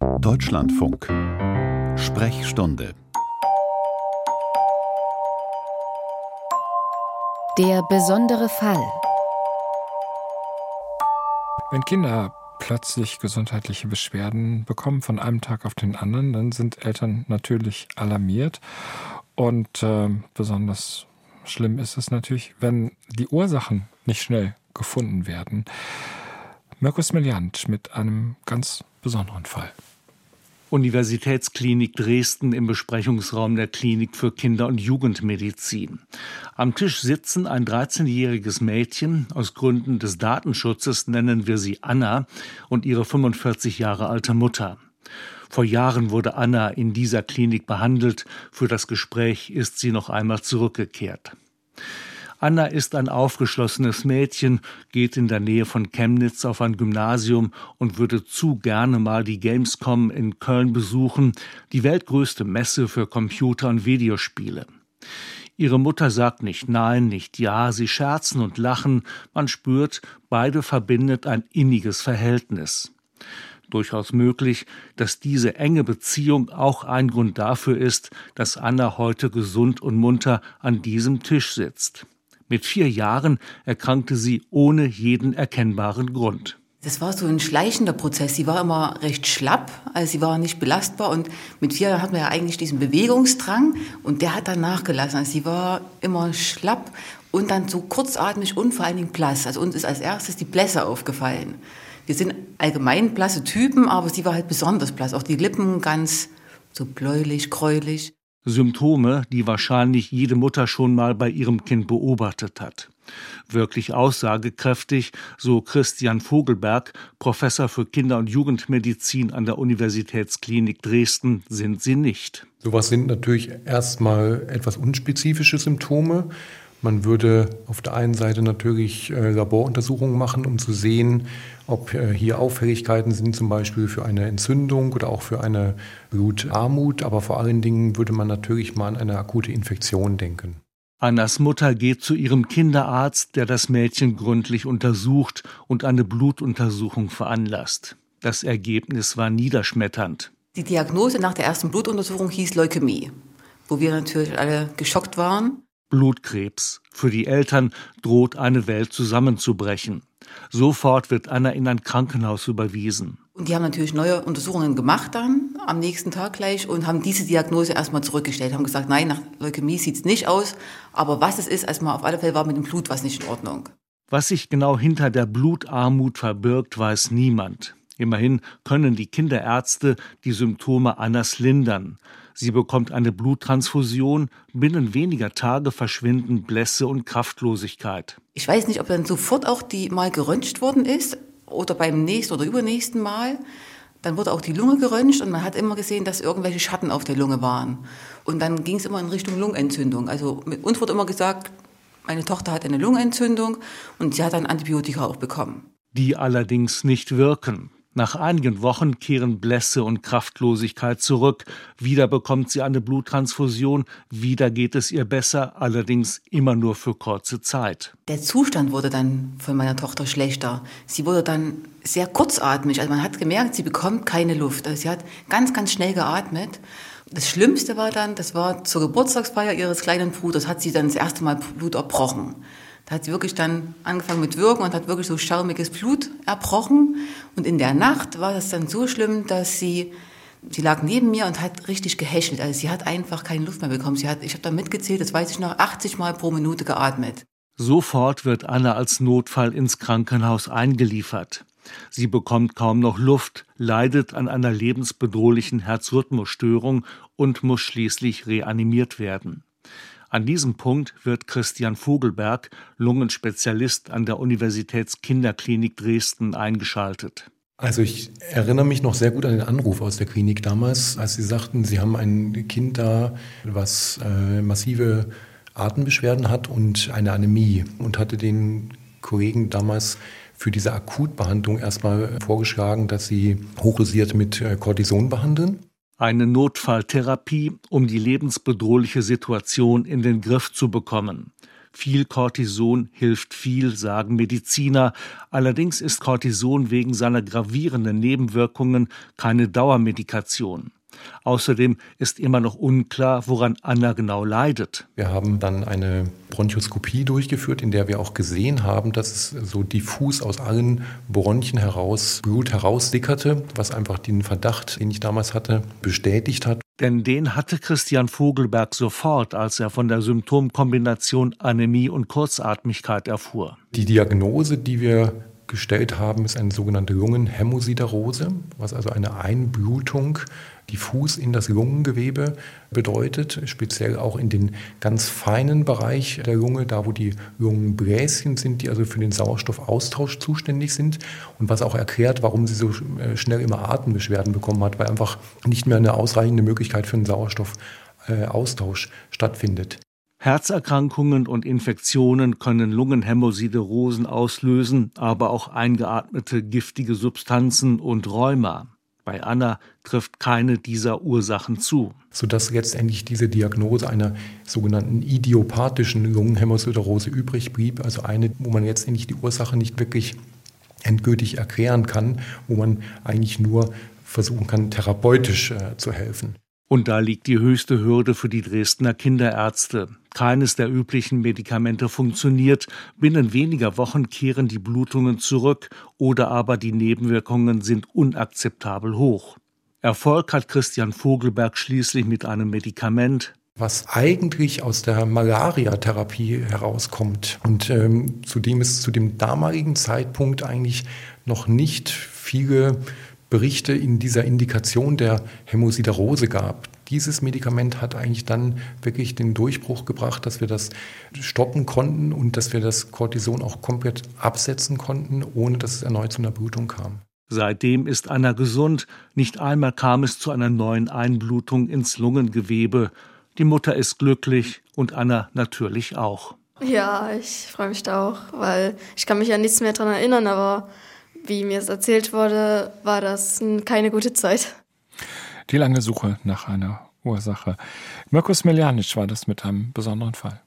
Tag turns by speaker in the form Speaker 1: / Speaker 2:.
Speaker 1: Deutschlandfunk Sprechstunde
Speaker 2: Der besondere Fall
Speaker 3: Wenn Kinder plötzlich gesundheitliche Beschwerden bekommen von einem Tag auf den anderen, dann sind Eltern natürlich alarmiert. Und äh, besonders schlimm ist es natürlich, wenn die Ursachen nicht schnell gefunden werden. Mirkus Meliant mit einem ganz besonderen Fall.
Speaker 4: Universitätsklinik Dresden im Besprechungsraum der Klinik für Kinder- und Jugendmedizin. Am Tisch sitzen ein 13-jähriges Mädchen, aus Gründen des Datenschutzes nennen wir sie Anna, und ihre 45 Jahre alte Mutter. Vor Jahren wurde Anna in dieser Klinik behandelt, für das Gespräch ist sie noch einmal zurückgekehrt. Anna ist ein aufgeschlossenes Mädchen, geht in der Nähe von Chemnitz auf ein Gymnasium und würde zu gerne mal die Gamescom in Köln besuchen, die weltgrößte Messe für Computer- und Videospiele. Ihre Mutter sagt nicht nein, nicht ja, sie scherzen und lachen, man spürt, beide verbindet ein inniges Verhältnis. Durchaus möglich, dass diese enge Beziehung auch ein Grund dafür ist, dass Anna heute gesund und munter an diesem Tisch sitzt. Mit vier Jahren erkrankte sie ohne jeden erkennbaren Grund.
Speaker 5: Das war so ein schleichender Prozess. Sie war immer recht schlapp, also sie war nicht belastbar und mit vier Jahren hat man ja eigentlich diesen Bewegungsdrang und der hat dann nachgelassen. Also sie war immer schlapp und dann so kurzatmig und vor allen Dingen blass. Also uns ist als erstes die Blässe aufgefallen. Wir sind allgemein blasse Typen, aber sie war halt besonders blass. Auch die Lippen ganz so bläulich, gräulich.
Speaker 4: Symptome, die wahrscheinlich jede Mutter schon mal bei ihrem Kind beobachtet hat. Wirklich aussagekräftig, so Christian Vogelberg, Professor für Kinder- und Jugendmedizin an der Universitätsklinik Dresden, sind sie nicht.
Speaker 6: Sowas sind natürlich erstmal etwas unspezifische Symptome. Man würde auf der einen Seite natürlich äh, Laboruntersuchungen machen, um zu sehen, ob äh, hier Auffälligkeiten sind, zum Beispiel für eine Entzündung oder auch für eine Blutarmut. Aber vor allen Dingen würde man natürlich mal an eine akute Infektion denken.
Speaker 4: Annas Mutter geht zu ihrem Kinderarzt, der das Mädchen gründlich untersucht und eine Blutuntersuchung veranlasst. Das Ergebnis war niederschmetternd.
Speaker 5: Die Diagnose nach der ersten Blutuntersuchung hieß Leukämie, wo wir natürlich alle geschockt waren.
Speaker 4: Blutkrebs. Für die Eltern droht eine Welt zusammenzubrechen. Sofort wird Anna in ein Krankenhaus überwiesen.
Speaker 5: Und die haben natürlich neue Untersuchungen gemacht dann am nächsten Tag gleich und haben diese Diagnose erstmal zurückgestellt, haben gesagt, nein, nach Leukämie sieht es nicht aus, aber was es ist, erstmal auf alle Fälle war mit dem Blut was nicht in Ordnung.
Speaker 4: Was sich genau hinter der Blutarmut verbirgt, weiß niemand. Immerhin können die Kinderärzte die Symptome Annas lindern. Sie bekommt eine Bluttransfusion. Binnen weniger Tage verschwinden Blässe und Kraftlosigkeit.
Speaker 5: Ich weiß nicht, ob dann sofort auch die mal geröntgt worden ist oder beim nächsten oder übernächsten Mal. Dann wurde auch die Lunge geröntgt und man hat immer gesehen, dass irgendwelche Schatten auf der Lunge waren. Und dann ging es immer in Richtung Lungenentzündung. Also mit uns wurde immer gesagt, meine Tochter hat eine Lungenentzündung und sie hat dann Antibiotika auch bekommen.
Speaker 4: Die allerdings nicht wirken. Nach einigen Wochen kehren Blässe und Kraftlosigkeit zurück. Wieder bekommt sie eine Bluttransfusion. Wieder geht es ihr besser, allerdings immer nur für kurze Zeit.
Speaker 5: Der Zustand wurde dann von meiner Tochter schlechter. Sie wurde dann sehr kurzatmig. Also man hat gemerkt, sie bekommt keine Luft. Also sie hat ganz, ganz schnell geatmet. Das Schlimmste war dann, das war zur Geburtstagsfeier ihres kleinen Bruders, hat sie dann das erste Mal Blut erbrochen. Da hat sie wirklich dann angefangen mit Wirken und hat wirklich so schaumiges Blut erbrochen. Und in der Nacht war das dann so schlimm, dass sie, sie lag neben mir und hat richtig gehäschelt. Also sie hat einfach keine Luft mehr bekommen. Sie hat, ich habe da mitgezählt, das weiß ich noch, 80 Mal pro Minute geatmet.
Speaker 4: Sofort wird Anna als Notfall ins Krankenhaus eingeliefert. Sie bekommt kaum noch Luft, leidet an einer lebensbedrohlichen Herzrhythmusstörung und muss schließlich reanimiert werden. An diesem Punkt wird Christian Vogelberg, Lungenspezialist an der Universitätskinderklinik Dresden, eingeschaltet.
Speaker 6: Also ich erinnere mich noch sehr gut an den Anruf aus der Klinik damals, als Sie sagten, Sie haben ein Kind da, was äh, massive Atembeschwerden hat und eine Anämie und hatte den Kollegen damals für diese Akutbehandlung erstmal vorgeschlagen, dass sie hochdosiert mit äh, Cortison behandeln
Speaker 4: eine Notfalltherapie, um die lebensbedrohliche Situation in den Griff zu bekommen. Viel Cortison hilft viel, sagen Mediziner. Allerdings ist Cortison wegen seiner gravierenden Nebenwirkungen keine Dauermedikation. Außerdem ist immer noch unklar, woran Anna genau leidet.
Speaker 6: Wir haben dann eine Bronchoskopie durchgeführt, in der wir auch gesehen haben, dass es so diffus aus allen Bronchien heraus Blut heraussickerte, was einfach den Verdacht, den ich damals hatte, bestätigt hat.
Speaker 4: Denn den hatte Christian Vogelberg sofort, als er von der Symptomkombination Anämie und Kurzatmigkeit erfuhr.
Speaker 6: Die Diagnose, die wir gestellt haben, ist eine sogenannte Lungenhämosiderose, was also eine Einblutung diffus in das Lungengewebe bedeutet, speziell auch in den ganz feinen Bereich der Lunge, da wo die Lungenbläschen sind, die also für den Sauerstoffaustausch zuständig sind und was auch erklärt, warum sie so äh, schnell immer Atembeschwerden bekommen hat, weil einfach nicht mehr eine ausreichende Möglichkeit für einen Sauerstoffaustausch stattfindet.
Speaker 4: Herzerkrankungen und Infektionen können Lungenhämosiderosen auslösen, aber auch eingeatmete giftige Substanzen und Rheuma. Bei Anna trifft keine dieser Ursachen zu.
Speaker 6: Sodass letztendlich diese Diagnose einer sogenannten idiopathischen Lungenhämosiderose übrig blieb, also eine, wo man letztendlich die Ursache nicht wirklich endgültig erklären kann, wo man eigentlich nur versuchen kann, therapeutisch äh, zu helfen.
Speaker 4: Und da liegt die höchste Hürde für die Dresdner Kinderärzte. Keines der üblichen Medikamente funktioniert. Binnen weniger Wochen kehren die Blutungen zurück oder aber die Nebenwirkungen sind unakzeptabel hoch. Erfolg hat Christian Vogelberg schließlich mit einem Medikament,
Speaker 6: was eigentlich aus der Malaria-Therapie herauskommt. Und ähm, zudem es zu dem damaligen Zeitpunkt eigentlich noch nicht viele Berichte in dieser Indikation der Hämosiderose gab. Dieses Medikament hat eigentlich dann wirklich den Durchbruch gebracht, dass wir das stoppen konnten und dass wir das Cortison auch komplett absetzen konnten, ohne dass es erneut zu einer Blutung kam.
Speaker 4: Seitdem ist Anna gesund. Nicht einmal kam es zu einer neuen Einblutung ins Lungengewebe. Die Mutter ist glücklich und Anna natürlich auch.
Speaker 7: Ja, ich freue mich da auch, weil ich kann mich an nichts mehr daran erinnern, aber wie mir es erzählt wurde, war das keine gute Zeit.
Speaker 3: Die lange Suche nach einer Ursache. Mirko Smiljanic war das mit einem besonderen Fall.